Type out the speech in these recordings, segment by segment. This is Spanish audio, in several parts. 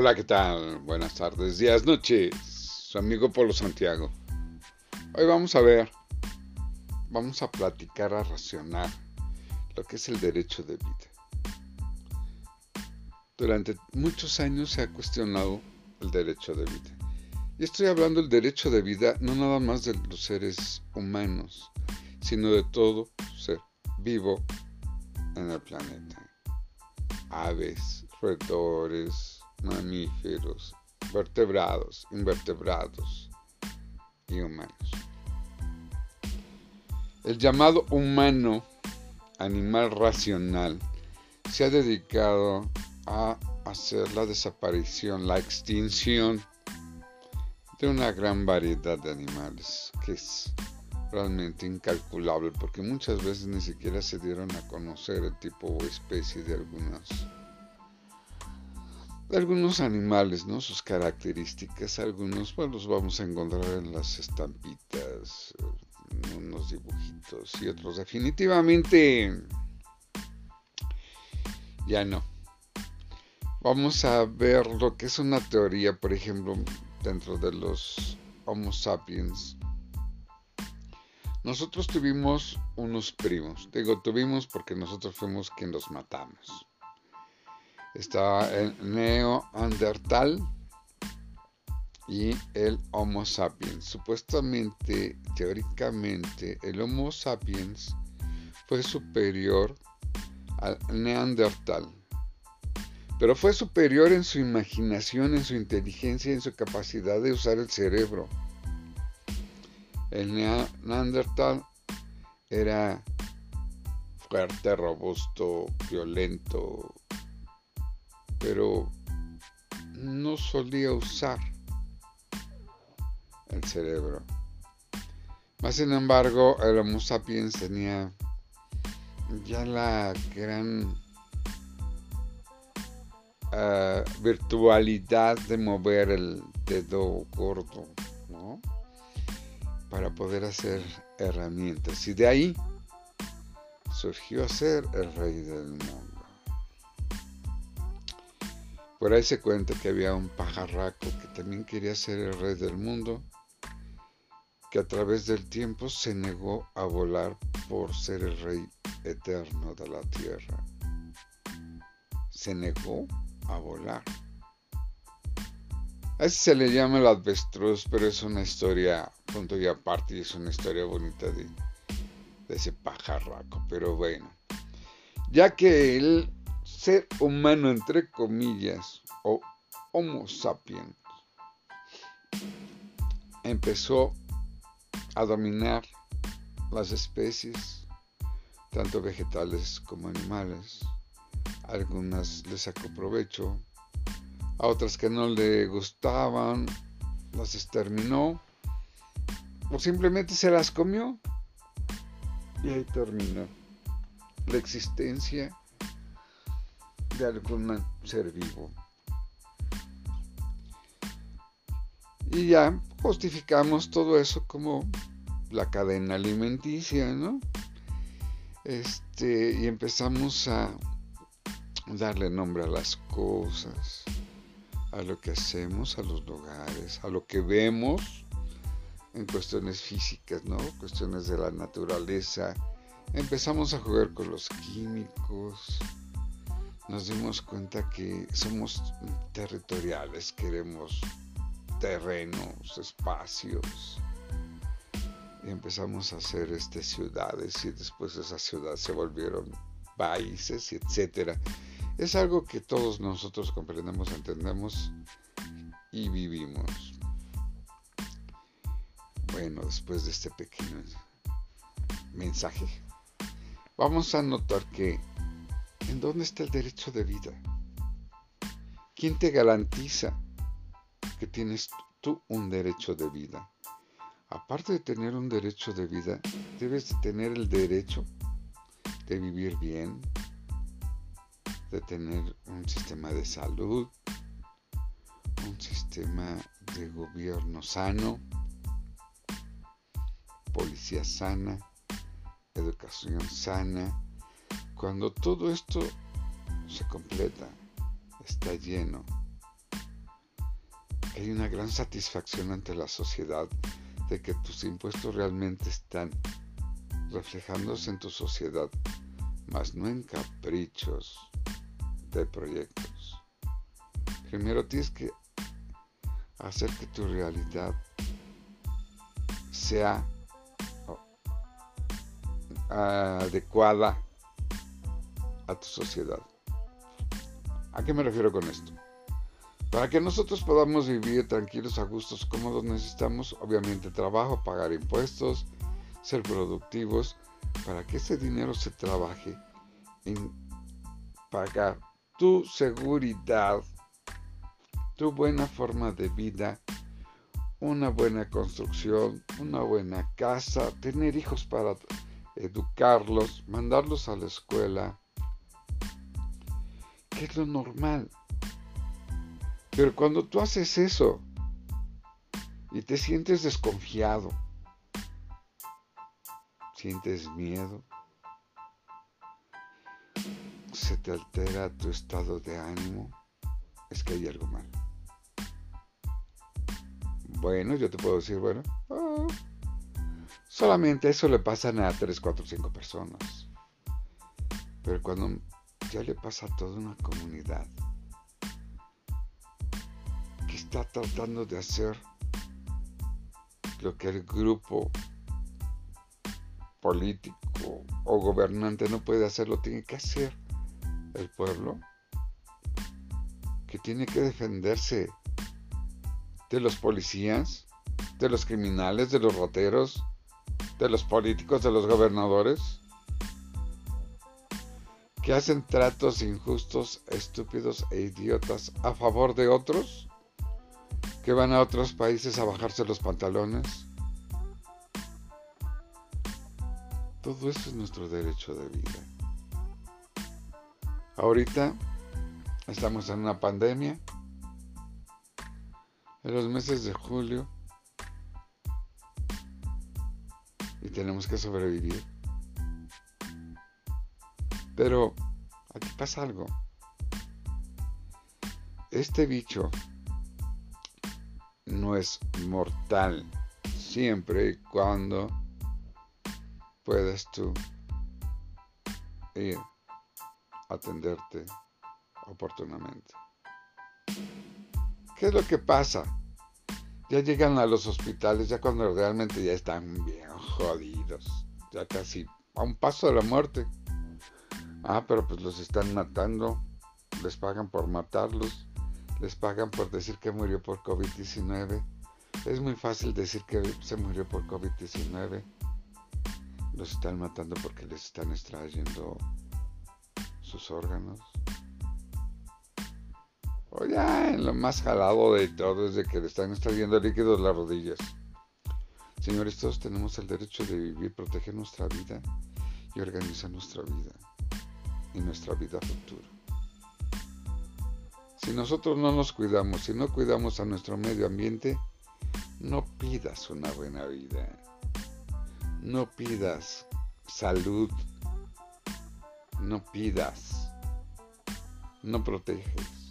Hola, ¿qué tal? Buenas tardes, días, noches. Su amigo Polo Santiago. Hoy vamos a ver, vamos a platicar, a racionar lo que es el derecho de vida. Durante muchos años se ha cuestionado el derecho de vida. Y estoy hablando del derecho de vida no nada más de los seres humanos, sino de todo ser vivo en el planeta. Aves, roedores, mamíferos, vertebrados, invertebrados y humanos. El llamado humano, animal racional, se ha dedicado a hacer la desaparición, la extinción de una gran variedad de animales, que es realmente incalculable, porque muchas veces ni siquiera se dieron a conocer el tipo o especie de algunos algunos animales, ¿no? Sus características, algunos pues los vamos a encontrar en las estampitas, en unos dibujitos y otros definitivamente ya no. Vamos a ver lo que es una teoría, por ejemplo, dentro de los Homo sapiens. Nosotros tuvimos unos primos. Digo, tuvimos porque nosotros fuimos quien los matamos. Está el Neandertal y el Homo sapiens. Supuestamente, teóricamente, el Homo sapiens fue superior al Neandertal. Pero fue superior en su imaginación, en su inteligencia, en su capacidad de usar el cerebro. El Neandertal era fuerte, robusto, violento, pero no solía usar el cerebro. Más sin embargo, el Homo sapiens tenía ya la gran uh, virtualidad de mover el dedo gordo, ¿no? Para poder hacer herramientas. Y de ahí surgió ser el rey del mundo. Por ahí se cuenta que había un pajarraco que también quería ser el rey del mundo, que a través del tiempo se negó a volar por ser el rey eterno de la tierra. Se negó a volar. A ese se le llama el avestruz, pero es una historia, punto y aparte, y es una historia bonita de, de ese pajarraco. Pero bueno, ya que él ser humano, entre comillas, o Homo sapiens, empezó a dominar las especies, tanto vegetales como animales. algunas les sacó provecho, a otras que no le gustaban, las exterminó, o simplemente se las comió. Y ahí terminó la existencia de algún ser vivo. Y ya justificamos todo eso como la cadena alimenticia, ¿no? Este, y empezamos a darle nombre a las cosas, a lo que hacemos, a los lugares, a lo que vemos en cuestiones físicas, ¿no? Cuestiones de la naturaleza. Empezamos a jugar con los químicos, nos dimos cuenta que somos territoriales, queremos terrenos, espacios. Y empezamos a hacer este, ciudades y después esas ciudades se volvieron países, etcétera. Es algo que todos nosotros comprendemos, entendemos y vivimos. Bueno, después de este pequeño mensaje, vamos a notar que ¿En dónde está el derecho de vida? ¿Quién te garantiza que tienes tú un derecho de vida? Aparte de tener un derecho de vida, debes de tener el derecho de vivir bien, de tener un sistema de salud, un sistema de gobierno sano, policía sana, educación sana, cuando todo esto se completa, está lleno, hay una gran satisfacción ante la sociedad de que tus impuestos realmente están reflejándose en tu sociedad, más no en caprichos de proyectos. Primero tienes que hacer que tu realidad sea adecuada a tu sociedad. ¿A qué me refiero con esto? Para que nosotros podamos vivir tranquilos, a gustos, cómodos, necesitamos obviamente trabajo, pagar impuestos, ser productivos, para que ese dinero se trabaje en pagar tu seguridad, tu buena forma de vida, una buena construcción, una buena casa, tener hijos para educarlos, mandarlos a la escuela, es lo normal. Pero cuando tú haces eso y te sientes desconfiado, sientes miedo, se te altera tu estado de ánimo, es que hay algo mal. Bueno, yo te puedo decir, bueno, ah, solamente eso le pasa a 3, 4, 5 personas. Pero cuando ya le pasa a toda una comunidad, está tratando de hacer lo que el grupo político o gobernante no puede hacer, lo tiene que hacer el pueblo, que tiene que defenderse de los policías, de los criminales, de los rateros, de los políticos, de los gobernadores, que hacen tratos injustos, estúpidos e idiotas a favor de otros que van a otros países a bajarse los pantalones. Todo eso es nuestro derecho de vida. Ahorita estamos en una pandemia. En los meses de julio. Y tenemos que sobrevivir. Pero aquí pasa algo. Este bicho no es mortal siempre y cuando puedas tú ir a atenderte oportunamente. ¿Qué es lo que pasa? Ya llegan a los hospitales ya cuando realmente ya están bien jodidos, ya casi a un paso de la muerte. Ah, pero pues los están matando, les pagan por matarlos les pagan por decir que murió por COVID-19. Es muy fácil decir que se murió por COVID-19. Los están matando porque les están extrayendo sus órganos. O ya en lo más jalado de todo es de que le están extrayendo líquidos las rodillas. Señores, todos tenemos el derecho de vivir, proteger nuestra vida y organizar nuestra vida y nuestra vida futura. Si nosotros no nos cuidamos, si no cuidamos a nuestro medio ambiente, no pidas una buena vida. No pidas salud. No pidas. No proteges.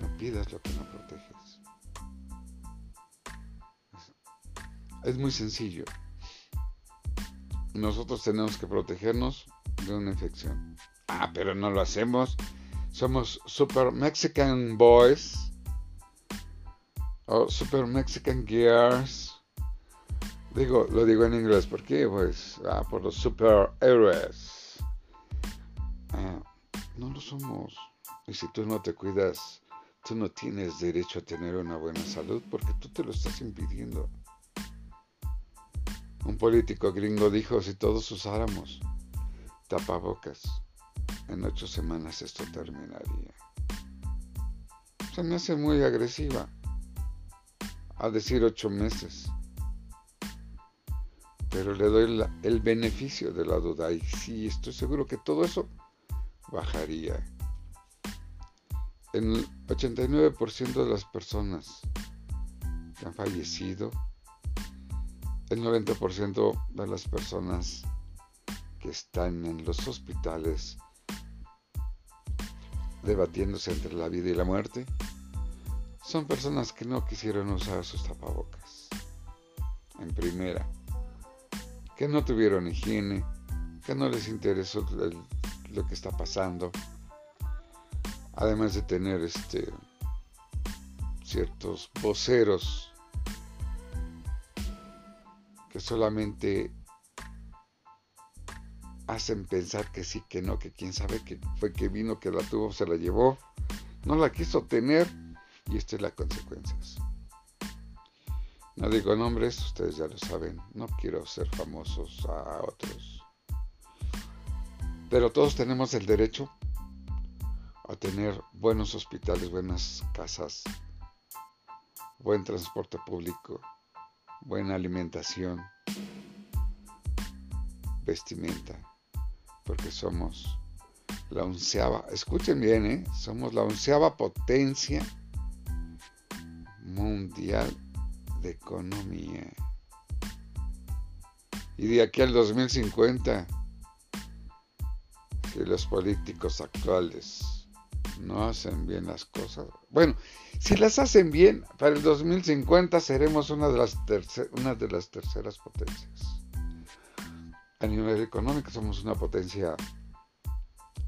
No pidas lo que no proteges. Es muy sencillo. Nosotros tenemos que protegernos de una infección. Ah, pero no lo hacemos. Somos Super Mexican Boys. O Super Mexican Girls. Digo, lo digo en inglés, ¿por qué? Pues ah, por los superhéroes. Ah, no lo somos. Y si tú no te cuidas, tú no tienes derecho a tener una buena salud porque tú te lo estás impidiendo. Un político gringo dijo, si todos usáramos tapabocas, en ocho semanas esto terminaría. Se me hace muy agresiva. A decir ocho meses. Pero le doy el beneficio de la duda. Y sí, estoy seguro que todo eso bajaría. El 89% de las personas que han fallecido, el 90% de las personas que están en los hospitales debatiéndose entre la vida y la muerte, son personas que no quisieron usar sus tapabocas. En primera, que no tuvieron higiene, que no les interesó lo que está pasando. Además de tener este ciertos voceros que solamente hacen pensar que sí, que no, que quién sabe que fue que vino, que la tuvo, se la llevó, no la quiso tener y esta es la consecuencia. No digo nombres, ustedes ya lo saben, no quiero ser famosos a otros. Pero todos tenemos el derecho a tener buenos hospitales, buenas casas, buen transporte público, buena alimentación, vestimenta, porque somos la onceava, escuchen bien, ¿eh? somos la onceava potencia mundial de economía. Y de aquí al 2050, si los políticos actuales no hacen bien las cosas, bueno, si las hacen bien, para el 2050 seremos una de las, de las terceras potencias. A nivel económico somos una potencia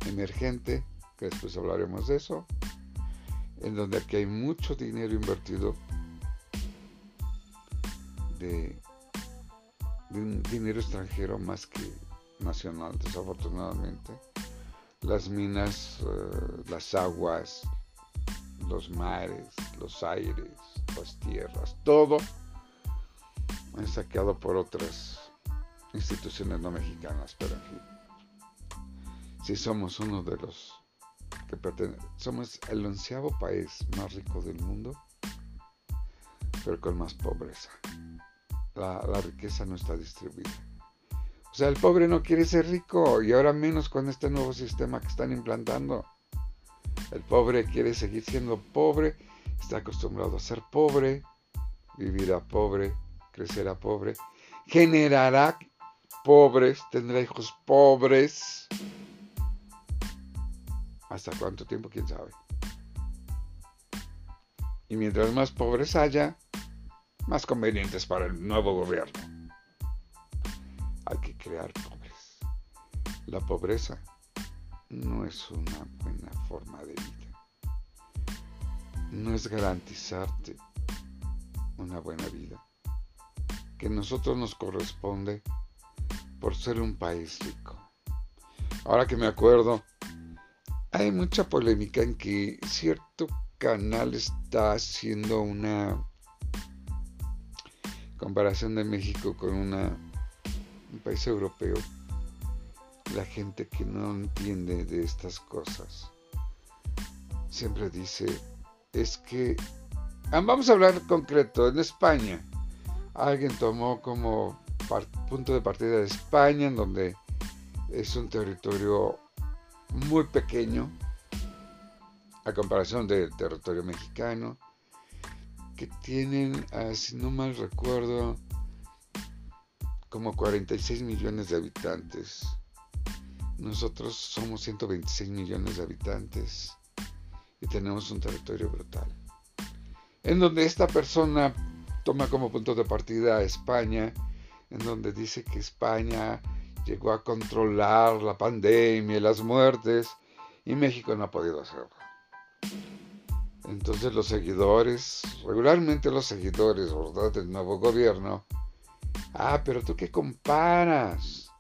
emergente, que después hablaremos de eso, en donde aquí hay mucho dinero invertido de, un dinero extranjero más que nacional, desafortunadamente. Las minas, eh, las aguas, los mares, los aires, las tierras, todo es saqueado por otras instituciones no mexicanas, pero en fin. Si somos uno de los que pertenecen, somos el onceavo país más rico del mundo, pero con más pobreza la, riqueza no está distribuida. O sea, el pobre no quiere ser rico y ahora menos con este nuevo sistema que están implantando. El pobre quiere seguir siendo pobre, está acostumbrado a ser pobre, vivir a pobre, crecer a pobre, generará pobres, tendrá hijos pobres. ¿Hasta cuánto tiempo? ¿Quién sabe? Y mientras más pobres haya, más convenientes para el nuevo gobierno. Hay que crear pobres. La pobreza no es una buena forma de vida. No es garantizarte una buena vida. Que a nosotros nos corresponde por ser un país rico. Ahora que me acuerdo, hay mucha polémica en que cierto canal está haciendo una comparación de México con una, un país europeo, la gente que no entiende de estas cosas siempre dice, es que, ah, vamos a hablar concreto, en España, alguien tomó como punto de partida de España, en donde es un territorio muy pequeño a comparación del territorio mexicano, que tienen, ah, si no mal recuerdo, como 46 millones de habitantes. Nosotros somos 126 millones de habitantes y tenemos un territorio brutal. En donde esta persona toma como punto de partida a España, en donde dice que España llegó a controlar la pandemia y las muertes y México no ha podido hacerlo. Entonces los seguidores, regularmente los seguidores, ¿verdad? Del nuevo gobierno. Ah, pero tú qué comparas.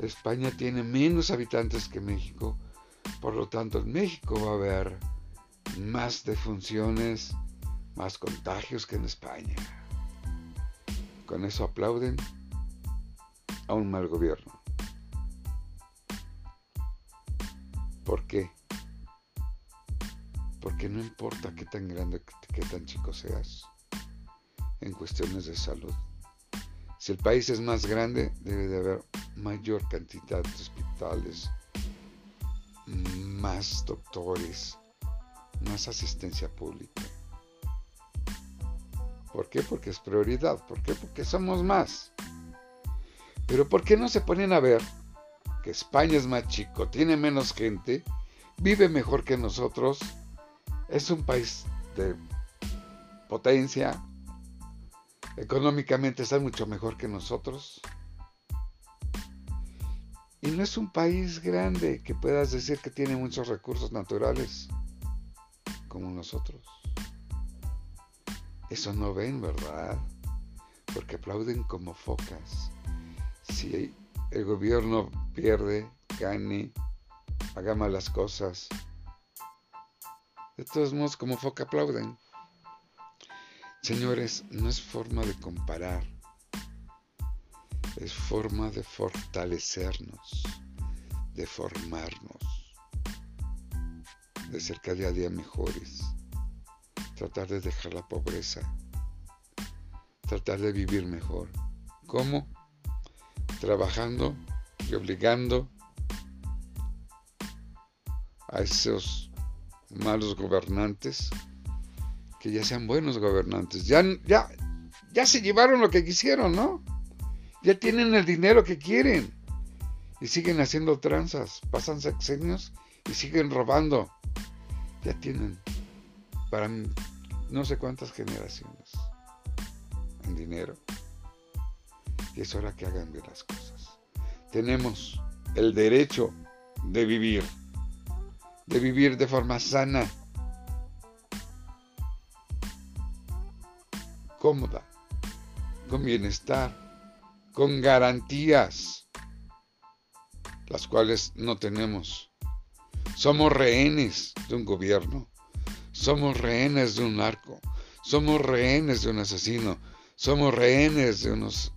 España tiene menos habitantes que México. Por lo tanto, en México va a haber más defunciones, más contagios que en España. Con eso aplauden a un mal gobierno. ¿Por qué? porque no importa qué tan grande, qué tan chico seas en cuestiones de salud. Si el país es más grande, debe de haber mayor cantidad de hospitales, más doctores, más asistencia pública. ¿Por qué? Porque es prioridad. ¿Por qué? Porque somos más. Pero ¿por qué no se ponen a ver que España es más chico, tiene menos gente, vive mejor que nosotros es un país de potencia, económicamente están mucho mejor que nosotros. Y no es un país grande que puedas decir que tiene muchos recursos naturales como nosotros. Eso no ven, ¿verdad? Porque aplauden como focas. Si el gobierno pierde, gane, haga malas cosas. De todos modos, como foca aplauden. Señores, no es forma de comparar, es forma de fortalecernos, de formarnos, de ser cada día mejores, tratar de dejar la pobreza, tratar de vivir mejor. ¿Cómo? Trabajando y obligando a esos malos gobernantes que ya sean buenos gobernantes. Ya, ya, ya se llevaron lo que quisieron, ¿no? Ya tienen el dinero que quieren. Y siguen haciendo tranzas. Pasan sexenios y siguen robando. Ya tienen para no sé cuántas generaciones en dinero. Y es hora que hagan bien las cosas. Tenemos el derecho de vivir, de vivir de forma sana, cómoda, con bienestar, con garantías, las cuales no tenemos. Somos rehenes de un gobierno, somos rehenes de un narco, somos rehenes de un asesino, somos rehenes de unos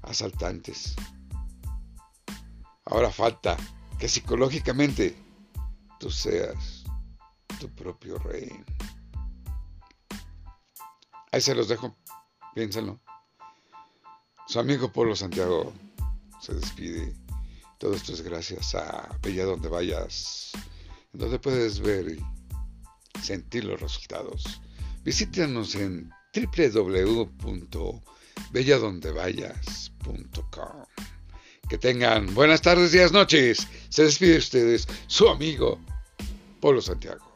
asaltantes. Ahora falta que psicológicamente tú seas tu propio rehén. Ahí se los dejo. Piénsenlo. Su amigo Polo Santiago se despide. Todo esto es gracias a Bella Donde Vayas, donde puedes ver y sentir los resultados. Visítanos en www.belladondevayas.com. Que tengan buenas tardes, días, noches. Se despide ustedes su amigo Polo Santiago.